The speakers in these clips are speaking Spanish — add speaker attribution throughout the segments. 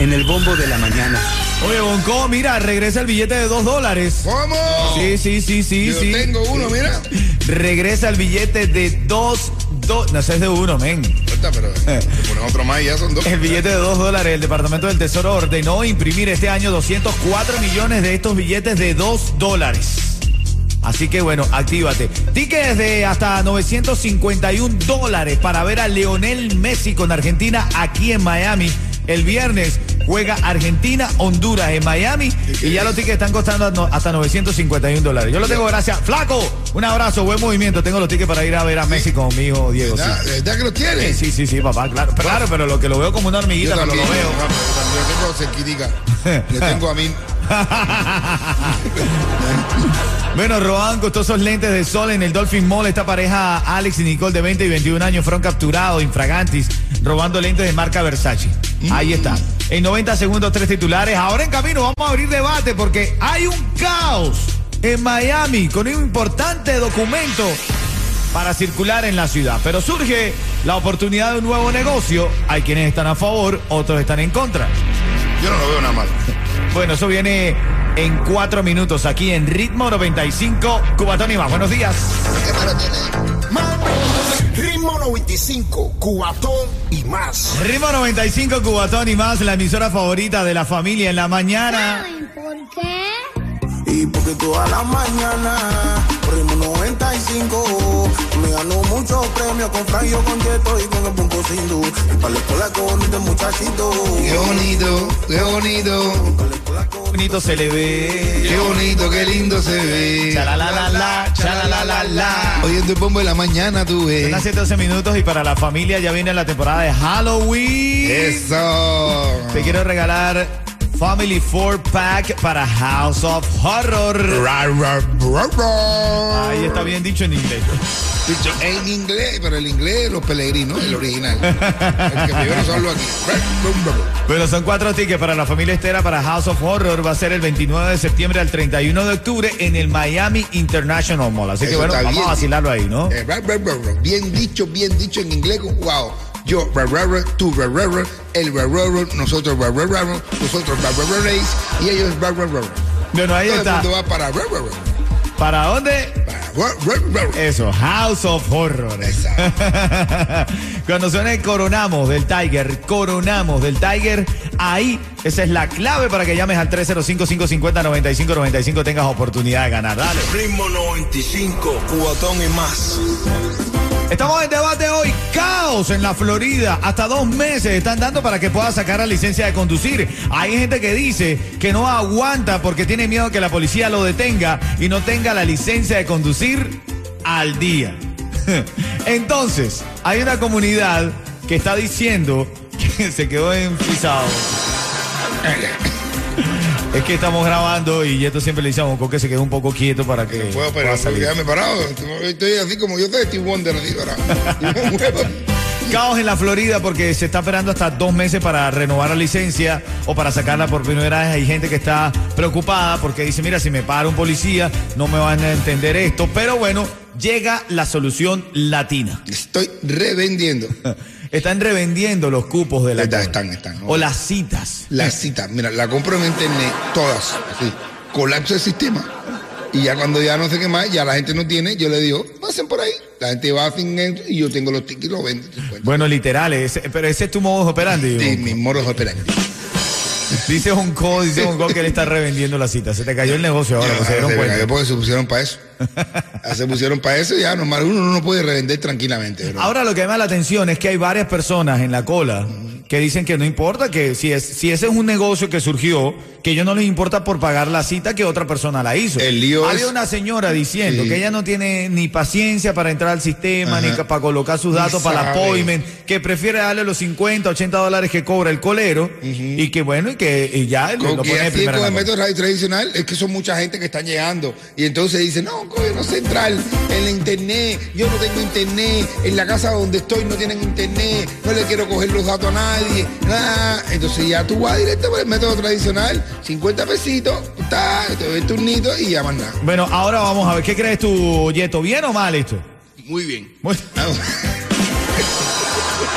Speaker 1: en el bombo de la mañana.
Speaker 2: Oye, Bonco, mira, regresa el billete de dos dólares.
Speaker 3: ¿Cómo?
Speaker 2: Sí, sí, sí, sí,
Speaker 3: Yo
Speaker 2: sí.
Speaker 3: tengo uno, mira.
Speaker 2: Regresa el billete de dos, dos, no sé, es de uno, men.
Speaker 3: Ahorita, pero otro más y ya son dos.
Speaker 2: El billete de dos dólares, el Departamento del Tesoro ordenó imprimir este año 204 millones de estos billetes de dos dólares. Así que bueno, actívate. Tickets de hasta 951 dólares para ver a Leonel Messi con Argentina aquí en Miami. El viernes juega Argentina-Honduras en Miami y ya los tickets están costando hasta 951 dólares. Yo lo tengo gracias. Flaco, un abrazo, buen movimiento. Tengo los tickets para ir a ver a Messi con mi hijo Diego.
Speaker 3: ¿Verdad que lo
Speaker 2: Sí,
Speaker 3: tienes?
Speaker 2: sí, sí, sí, papá, claro. Pero, claro, pero lo que lo veo como una hormiguita, pero lo veo.
Speaker 3: Yo también tengo cerquitica. Le tengo a mí.
Speaker 2: Bueno, roban costosos lentes de sol en el Dolphin Mall. Esta pareja, Alex y Nicole, de 20 y 21 años, fueron capturados infragantis robando lentes de marca Versace. Ahí está. En 90 segundos, tres titulares. Ahora en camino vamos a abrir debate porque hay un caos en Miami con un importante documento para circular en la ciudad. Pero surge la oportunidad de un nuevo negocio. Hay quienes están a favor, otros están en contra.
Speaker 3: Yo no lo veo nada malo.
Speaker 2: Bueno, eso viene en cuatro minutos aquí en Ritmo 95, Cubatón y más. Buenos días.
Speaker 3: ¿Qué malo tiene?
Speaker 4: Ritmo 95, cuatón y más.
Speaker 2: Ritmo 95, Cubatón y más, la emisora favorita de la familia en la mañana.
Speaker 5: ¿Por qué?
Speaker 6: Y porque toda la mañana, ritmo 95, me ganó muchos premios con Frangio, con Cheto y con el Punto Sindu. Y para la escuela con este muchachito.
Speaker 3: Qué bonito, qué bonito.
Speaker 6: Con
Speaker 2: Bonito se le ve.
Speaker 3: Qué bonito, qué lindo se ve.
Speaker 2: Chalalalala, chalalalala.
Speaker 3: Oyendo el bombo de la mañana, tú ves.
Speaker 2: las 7, 12 minutos y para la familia ya viene la temporada de Halloween.
Speaker 3: Eso.
Speaker 2: Te quiero regalar Family 4 Pack para House of Horror. Ahí está bien dicho en inglés.
Speaker 3: Dicho en inglés, pero el inglés, los peregrinos, el original. El que primero habló aquí.
Speaker 2: Bueno, son cuatro tickets para la familia Estera para House of Horror. Va a ser el 29 de septiembre al 31 de octubre en el Miami International Mall. Así que bueno, vamos
Speaker 3: bien.
Speaker 2: a vacilarlo ahí, ¿no?
Speaker 3: Eh. Bien dicho, bien dicho en inglés. Wow. Yo, ra, ra, ra, tú, ra, ra, ra, él, ra, ra, ra, nosotros, ra, ra, ra, ra, nosotros, ra, ra, ra, race, y ellos, ra, ra, ra, ra.
Speaker 2: Bueno, ahí
Speaker 3: Todo el
Speaker 2: está.
Speaker 3: mundo va para ra, ra, ra,
Speaker 2: ¿Para dónde?
Speaker 3: para ra, ra, ra, ra.
Speaker 2: Eso, House of Horror. Cuando suene el coronamos del Tiger, coronamos del Tiger, ahí esa es la clave para que llames al 305-550-9595 tengas oportunidad de ganar. Dale.
Speaker 4: Ritmo 95, cuatón y más.
Speaker 2: Estamos en debate hoy. Caos en la Florida. Hasta dos meses están dando para que pueda sacar la licencia de conducir. Hay gente que dice que no aguanta porque tiene miedo que la policía lo detenga y no tenga la licencia de conducir al día. Entonces, hay una comunidad que está diciendo que se quedó enfisado. Es que estamos grabando y esto siempre le decíamos que se quedó un poco quieto para que
Speaker 3: Puedo,
Speaker 2: pueda
Speaker 3: pero
Speaker 2: salir.
Speaker 3: quedarme parado. Estoy así como yo soy Steve Wonder, así parado. No.
Speaker 2: Caos en la Florida porque se está esperando hasta dos meses para renovar la licencia o para sacarla por primera vez. Hay gente que está preocupada porque dice, mira, si me para un policía no me van a entender esto. Pero bueno, llega la solución latina.
Speaker 3: Estoy revendiendo.
Speaker 2: Están revendiendo los cupos de la cola.
Speaker 3: están, están, ¿no?
Speaker 2: O las citas.
Speaker 3: Las citas, mira, la compro en internet, todas. Así. Colapso el sistema. Y ya cuando ya no sé qué más, ya la gente no tiene, yo le digo, pasen por ahí. La gente va sin eso y yo tengo los tickets y los vendo.
Speaker 2: Bueno, literal, ese- pero ese es tu modo operandi.
Speaker 3: Sí, moros operantes.
Speaker 2: Dice Honko, dice Honko que él está revendiendo las citas. Se te cayó el negocio ahora, se dieron
Speaker 3: se
Speaker 2: cuenta.
Speaker 3: cayó porque se pusieron para eso. Se pusieron para eso y ya normal, uno no puede revender tranquilamente. bro.
Speaker 2: Ahora lo que llama la atención es que hay varias personas en la cola que dicen que no importa, que si, es, si ese es un negocio que surgió, que ellos no les importa por pagar la cita que otra persona la hizo.
Speaker 3: El lío
Speaker 2: Había
Speaker 3: es-
Speaker 2: una señora diciendo
Speaker 3: Sí.
Speaker 2: que ella no tiene ni paciencia para entrar al sistema, ni
Speaker 3: Ajá.
Speaker 2: para colocar sus datos para
Speaker 3: sabe.
Speaker 2: appointment, que prefiere darle los 50, 80 dólares que cobra el colero, y que bueno, y que y ya lo pone
Speaker 3: así con el
Speaker 2: la
Speaker 3: método radio tradicional es que son mucha gente que están llegando y entonces dicen, no, coño, no sé entrar en la internet, yo no tengo internet, en la casa donde estoy no tienen internet, no le quiero coger los datos a nadie, Entonces ya tú vas directo por el método tradicional, 50 pesitos, ta, te doy el turnito y ya más nada.
Speaker 2: Bueno, ahora vamos a ver, ¿qué crees tú, Yeto? ¿Bien o mal esto?
Speaker 3: Muy bien.
Speaker 2: Muy-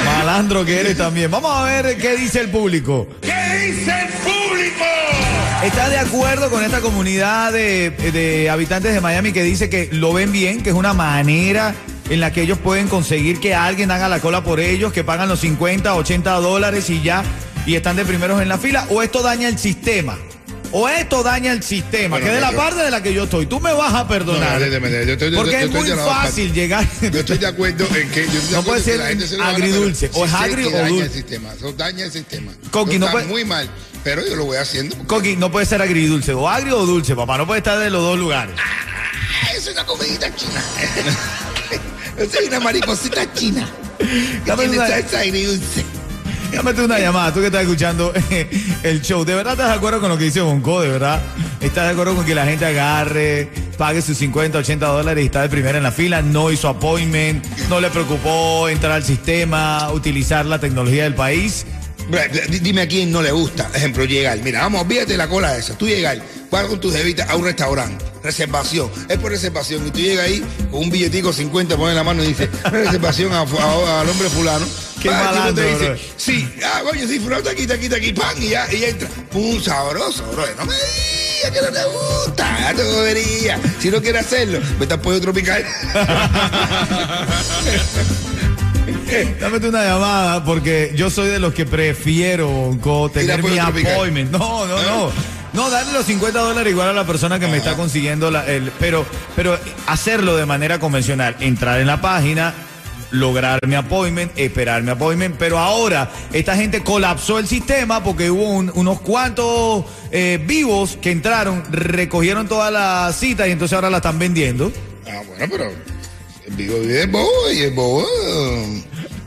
Speaker 2: Malandro que eres también. Vamos a ver qué dice el público.
Speaker 3: ¿Qué dice el público?
Speaker 2: ¿Está de acuerdo con esta comunidad de, de habitantes de Miami que dice que lo ven bien, que es una manera en la que ellos pueden conseguir que alguien haga la cola por ellos, que pagan los 50, 80 dólares y ya, y están de primeros en la fila? ¿O esto daña el sistema? ¿O esto daña el sistema?
Speaker 3: Bueno,
Speaker 2: que de la
Speaker 3: yo-
Speaker 2: parte de la que yo estoy, tú me vas a perdonar.
Speaker 3: No, déjame, yo estoy- yo-
Speaker 2: porque
Speaker 3: yo
Speaker 2: es muy fácil llegar.
Speaker 3: Yo estoy de acuerdo en que... yo
Speaker 2: No puede ser
Speaker 3: se
Speaker 2: agridulce, o es agrio o dulce.
Speaker 3: el sistema, eso daña el sistema.
Speaker 2: Coqui, no puede-
Speaker 3: muy mal, pero yo lo voy haciendo. porque-
Speaker 2: Coqui, no puede ser agridulce, o agrio o dulce, papá. No puede estar de los dos lugares.
Speaker 3: Ah, Es una comidita china. Soy una mariposita china. Que tiene
Speaker 2: una-
Speaker 3: salsa agridulce.
Speaker 2: Llámate una llamada, tú que estás escuchando el show. ¿De verdad estás de acuerdo con lo que dice Bonco? ¿De verdad? ¿Estás de acuerdo con que la gente agarre, pague sus 50, 80 dólares y está de primera en la fila? No hizo appointment, no le preocupó entrar al sistema, utilizar la tecnología del país.
Speaker 3: Dime a quién no le gusta, ejemplo, llegar. Mira, vamos, olvídate la cola esa. Tú llegar, vas con tus jevitas a un restaurante, reservación. Es por reservación. Y tú llegas ahí con un billetico 50, pones la mano y dices, reservación a fu- a- al hombre fulano.
Speaker 2: Qué
Speaker 3: tipo
Speaker 2: malandro,
Speaker 3: te dice,
Speaker 2: bro.
Speaker 3: sí, ah, coño, sí, fulano aquí, está aquí, está aquí, pan, y ya, y ya entra. Un sabroso, bro. No me digas que no te gusta, ya te. Si no quieres hacerlo, vete al pollo tropical.
Speaker 2: Dame una llamada porque yo soy de los que prefiero, tener mi appointment. No, no, no. No, darle los 50 dólares igual a la persona que me está consiguiendo la- el, pero, pero hacerlo de manera convencional, entrar en la página, lograr mi appointment, esperar mi appointment, pero ahora esta gente colapsó el sistema porque hubo un- unos cuantos eh, vivos que entraron, recogieron todas las citas y entonces ahora la están vendiendo.
Speaker 3: ah, bueno, pero el vivo vive el bobo y el bobo...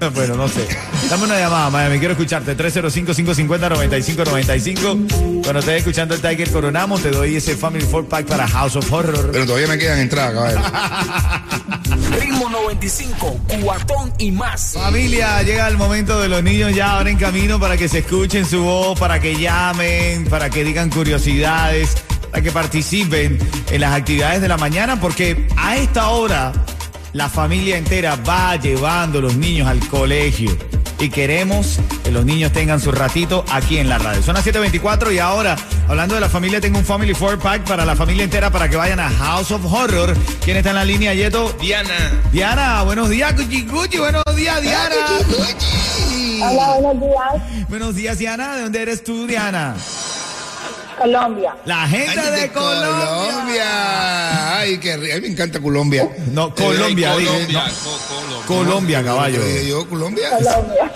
Speaker 2: Bueno, no sé. Dame una llamada, Miami. Quiero escucharte. 305-550-9595. Cuando estés escuchando el Tiger Coronamos, te doy ese Family Four Pack para House of Horror.
Speaker 3: Pero todavía me quedan entradas, caballero.
Speaker 4: Ritmo 95, cuatón y más.
Speaker 2: Familia, llega el momento de los niños ya ahora en camino para que se escuchen su voz, para que llamen, para que digan curiosidades, para que participen en las actividades de la mañana, porque a esta hora la familia entera va llevando los niños al colegio. Y queremos que los niños tengan su ratito aquí en la radio. Son las 7.24 y ahora, hablando de la familia, tengo un Family Four Pack para la familia entera para que vayan a House of Horror. ¿Quién está en la línea, Yeto?
Speaker 5: Diana.
Speaker 2: Diana, buenos días, Cuchi Cuchi, buenos días, Diana.
Speaker 7: Hola, buenos días.
Speaker 2: Buenos días, Diana. ¿De dónde eres tú, Diana?
Speaker 7: Colombia.
Speaker 2: La gente
Speaker 3: Ay,
Speaker 2: de, Colombia.
Speaker 3: Colombia. Ay, qué rico. A mí me encanta Colombia.
Speaker 2: No, Colombia,
Speaker 5: Eh,
Speaker 2: dije,
Speaker 5: Colombia.
Speaker 2: no.
Speaker 5: Co- Colombia.
Speaker 2: Colombia, caballo.
Speaker 3: Yo, Colombia.
Speaker 7: Colombia.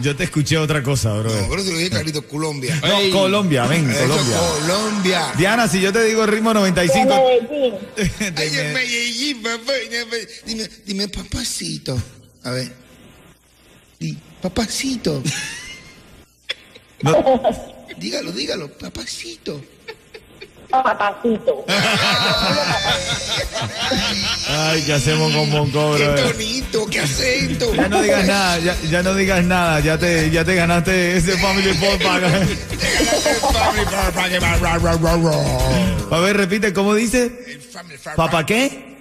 Speaker 2: Yo te escuché otra cosa, bro.
Speaker 3: No, pero si lo dije clarito, Colombia.
Speaker 2: No,
Speaker 5: Ey.
Speaker 2: Colombia, ven,
Speaker 3: Eso,
Speaker 2: Colombia.
Speaker 3: Colombia.
Speaker 2: Diana, si yo te digo el ritmo
Speaker 7: De
Speaker 2: 95.
Speaker 7: Medellín.
Speaker 2: de
Speaker 3: Ay,
Speaker 2: me-
Speaker 3: en Medellín, papá. Dime, dime, papacito. A ver. Di, papacito.
Speaker 2: no,
Speaker 3: Dígalo, dígalo, papacito.
Speaker 7: Papacito.
Speaker 2: Ay, ¿qué hacemos con Bonco,
Speaker 3: Qué
Speaker 2: bro?
Speaker 3: bonito, qué acento.
Speaker 2: Ya no digas nada, ya, ya no digas nada, ya te, ya te ganaste ese Family Four Pack. A ver, repite, ¿cómo dice? ¿Papá qué?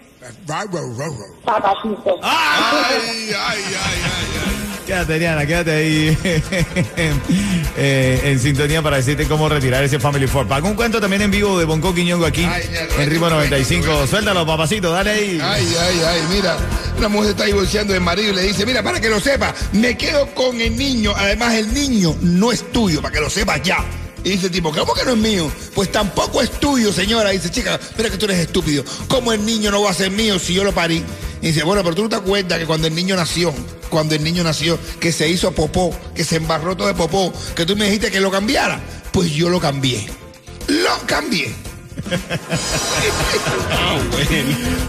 Speaker 7: Papacito.
Speaker 2: ¡Ay!
Speaker 3: Ay, ay, ay, ay.
Speaker 2: Quédate, Diana, quédate ahí eh, en sintonía para decirte cómo retirar ese Family Four Pack. Un cuento también en vivo de Bonco Quiñongo aquí
Speaker 3: Ay, ya,
Speaker 2: en Ritmo
Speaker 3: bueno,
Speaker 2: 95.
Speaker 3: bueno.
Speaker 2: Suéltalo, papacito, dale ahí.
Speaker 3: Ay, ay, ay, mira, una mujer está divorciando del marido y le dice, mira, para que lo sepa, me quedo con el niño, además el niño no es tuyo, para que lo sepas ya. Y dice el tipo, ¿cómo que no es mío? Pues tampoco es tuyo, señora. Dice, chica, mira que tú eres estúpido. ¿Cómo el niño no va a ser mío si yo lo parí? Y dice, bueno, pero tú no te acuerdas que cuando el niño nació, cuando el niño nació, que se hizo popó, que se embarró todo de popó, que tú me dijiste que lo cambiara. Pues yo lo cambié. Lo cambié.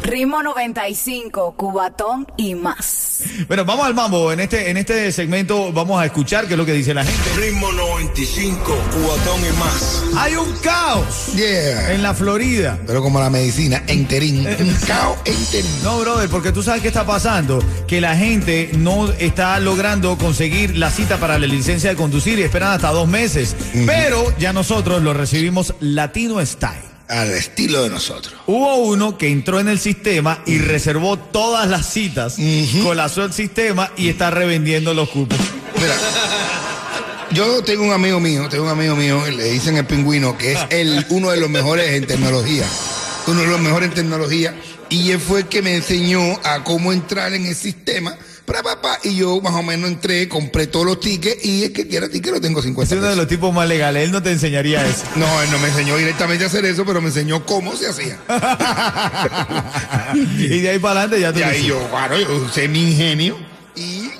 Speaker 5: Ritmo 95, Cubatón y más.
Speaker 2: Bueno, vamos al mambo. En este, en este segmento vamos a escuchar qué es lo que dice la gente.
Speaker 4: Ritmo 95, cuatón y más.
Speaker 2: Hay un caos
Speaker 3: Yeah.
Speaker 2: en la Florida.
Speaker 3: Pero como la medicina, enterín. Un caos enterín.
Speaker 2: No, brother, porque tú sabes qué está pasando. Que la gente no está logrando conseguir la cita para la licencia de conducir y esperan hasta dos meses. Pero ya nosotros lo recibimos Latino Style.
Speaker 3: Al estilo de nosotros.
Speaker 2: Hubo uno que entró en el sistema y reservó todas las citas, colapsó el sistema y está revendiendo los cupos.
Speaker 3: Mira, yo tengo un amigo mío, tengo un amigo mío, le dicen el pingüino, que es el, uno de los mejores en tecnología. Uno de los mejores en tecnología. Y él fue el que me enseñó a cómo entrar en el sistema. Y yo más o menos entré, compré todos los tickets y el que quiera ticket lo tengo 50
Speaker 2: Es uno de los tipos más legales, él no te enseñaría eso.
Speaker 3: No, él no me enseñó directamente a hacer eso, pero me enseñó cómo se hacía.
Speaker 2: y de ahí para adelante ya tú
Speaker 3: Y ahí yo, claro, yo usé mi ingenio.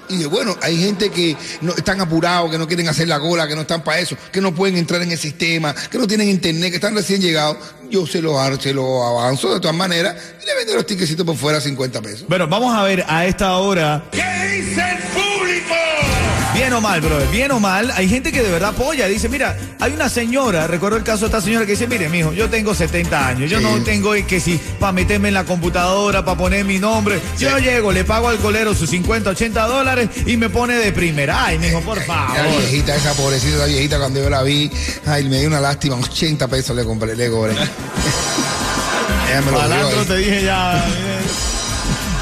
Speaker 3: Y, bueno, hay gente que no están apurados, que no quieren hacer la cola, que no están para eso, que no pueden entrar en el sistema, que no tienen internet, que están recién llegados. Yo se lo, se lo avanzo de todas maneras y le vendo los tiquecitos por fuera a 50 pesos.
Speaker 2: Bueno, vamos a ver a esta hora.
Speaker 4: ¿Qué dice el público?
Speaker 2: Bien o mal, brother, bien o mal, hay gente que de verdad apoya. Dice, mira, hay una señora, recuerdo el caso de esta señora que dice, mire, mijo, yo tengo 70 años, yo
Speaker 3: Sí.
Speaker 2: no tengo que si para meterme en la computadora, para poner mi nombre. Yo llego, le pago al colero sus 50, 80 dólares y me pone de primera. Ay, mijo, por favor.
Speaker 3: La viejita, esa pobrecita, esa viejita, cuando yo la vi, ay, me dio una lástima, 80 pesos le compré, le cobré. Ella me lo dio
Speaker 2: Malandro,
Speaker 3: ahí.
Speaker 2: te dije ya.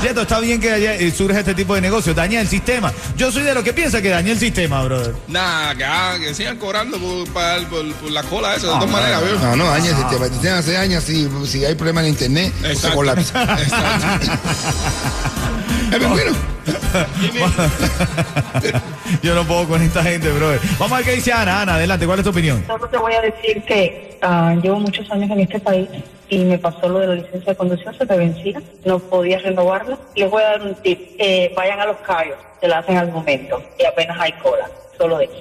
Speaker 2: Cierto, está bien que haya- eh, surja este tipo de negocio, daña el sistema. Yo soy de los que piensa que daña el sistema, brother.
Speaker 8: Nada, que, que sigan cobrando por, pagar por, por la cola esa, de todas maneras, ¿veo?
Speaker 3: No, no, daña el sistema. Si tienen hace años, si, si hay problema en internet, se
Speaker 8: Exacto.
Speaker 3: colapsa.
Speaker 8: Exacto.
Speaker 2: Yo no puedo con esta gente, brother. Vamos a ver qué dice Ana. Ana, adelante, ¿cuál es tu opinión?
Speaker 7: Solo te voy a decir que ah, llevo muchos años en este país y me pasó lo de la licencia de conducción, se te vencía, no podías renovarla. Les voy a dar un tip, eh, vayan a los callos, se la hacen al momento y apenas hay cola, solo eso.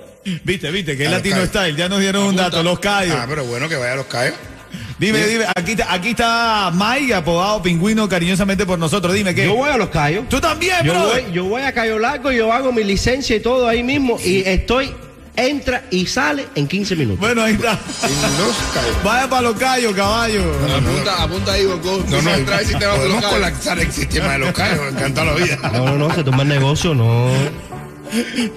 Speaker 2: Viste, viste, que es Latino
Speaker 3: callos.
Speaker 2: Style. Ya nos dieron un dato, los callos.
Speaker 3: ah, pero bueno, que vaya a los callos.
Speaker 2: Dime, dime, aquí, está- aquí está Mike, apodado Pingüino cariñosamente por nosotros. Dime, ¿qué?
Speaker 9: Yo voy a los callos.
Speaker 2: ¿Tú también,
Speaker 9: Yo
Speaker 2: bro?
Speaker 9: voy, yo voy a Cayo Largo, yo hago mi licencia y todo ahí mismo y estoy, entra y sale en 15 minutos.
Speaker 2: Bueno, ahí está. Vaya para los callos, caballo.
Speaker 8: apunta, apunta ahí, Bongo.
Speaker 3: No, no,
Speaker 8: entrar al sistema de los callos.
Speaker 3: colapsar el sistema de los callos, me encanta la vida.
Speaker 9: No, no, no, se toma el negocio, no.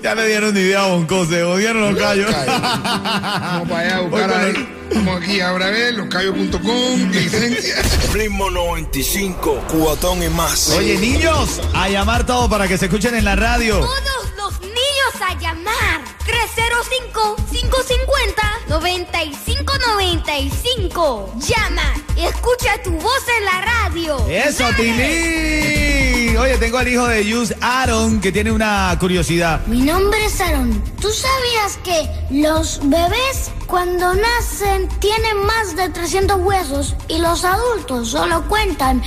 Speaker 2: Ya le dieron idea a Bonco, se odiaron los callos.
Speaker 3: Vamos para allá a buscar ahí. Vamos aquí ahora a ver, loscallos.com, licencia.
Speaker 4: Ritmo 95, cuatón y más.
Speaker 2: Oye, niños, a llamar todo para que se escuchen en la radio.
Speaker 10: A llamar. 305-550-9595. Llama y escucha tu voz en la radio.
Speaker 2: Eso. Tilín. Oye, tengo al hijo de Yus, Aaron, que tiene una curiosidad.
Speaker 10: Mi nombre es Aaron. ¿Tú sabías que los bebés cuando nacen tienen más de 300 huesos y los adultos solo cuentan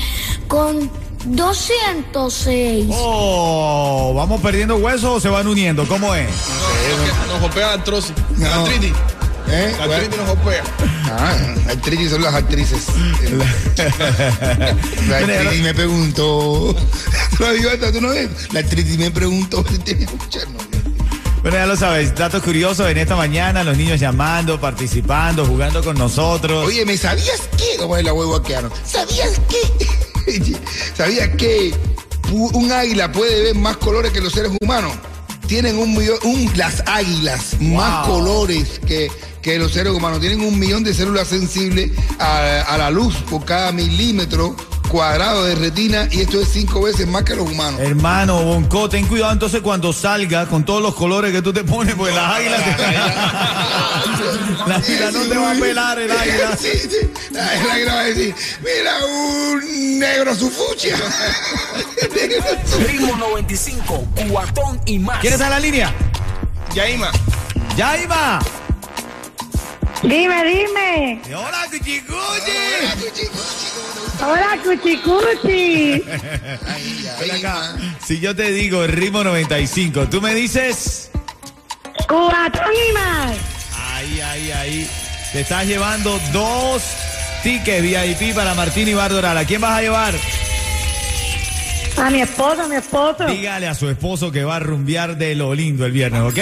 Speaker 10: con 206?
Speaker 2: Oh, ¿vamos perdiendo huesos o se van uniendo? ¿Cómo es?
Speaker 8: No, que nos golpea artrosis.
Speaker 3: No. ¿Eh?
Speaker 8: La artritis nos golpea.
Speaker 3: Ah, actrices son las actrices. La actriz me preguntó. ¿Tú la vio esta? ¿Tú no ves? La actriz me preguntó.
Speaker 2: Bueno, ya lo sabes, datos curiosos en esta mañana, los niños llamando, participando, jugando con nosotros.
Speaker 3: Oye, ¿me sabías qué? Ver la huevo ¿Sabías qué? ¿Sabías que un águila puede ver más colores que los seres humanos? Tienen un millón, un- las águilas, más colores que, que los seres humanos. Tienen un millón de células sensibles a, a la luz por cada milímetro cuadrado de retina y esto es cinco veces más que los humanos.
Speaker 2: Hermano, Bonco, ten cuidado entonces cuando salga con todos los colores que tú te pones, porque las águilas te... La águila no te va a pelar el águila.
Speaker 3: Sí, sí. El águila va a decir, mira un negro su fucsia. Negro su-
Speaker 4: Ritmo 95, cuatón y más.
Speaker 2: ¿Quién está en la línea?
Speaker 8: Yaima.
Speaker 2: ¡Yaima!
Speaker 7: Dime, dime.
Speaker 2: ¡Hola, cuchicuchi!
Speaker 3: Hola, chico.
Speaker 11: Hola, cuchicuchi.
Speaker 2: Acá. Si yo te digo ritmo 95, tú me dices.
Speaker 11: Cubatón y más.
Speaker 2: Ahí, ahí, ahí. Te estás llevando dos tickets VIP para Martín y Bardoral. ¿A quién vas a llevar?
Speaker 11: A mi esposo, a mi esposo.
Speaker 2: Dígale a su esposo que va a rumbear de lo lindo el viernes, ¿ok?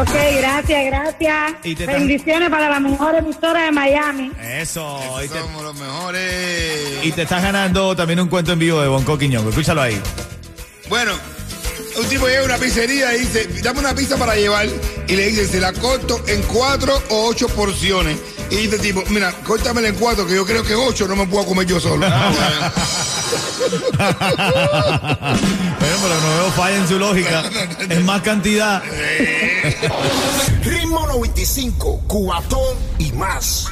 Speaker 11: Ok, gracias, gracias.
Speaker 2: Y te-
Speaker 11: Bendiciones para la mejor emisora de Miami.
Speaker 2: Eso. y, te,
Speaker 3: Somos los mejores.
Speaker 2: y te estás ganando también un cuento en vivo de Bonco Quiñongo. Escúchalo ahí.
Speaker 3: Bueno, un tipo llega a una pizzería y dice, dame una pizza para llevar. Y le dice, se la corto en cuatro o ocho porciones. Y dice tipo, mira, córtamela en cuatro, que yo creo que ocho no me puedo comer yo solo.
Speaker 2: bueno, pero no veo falla en su lógica. Es más cantidad.
Speaker 4: Ritmo 95, cuatón y más.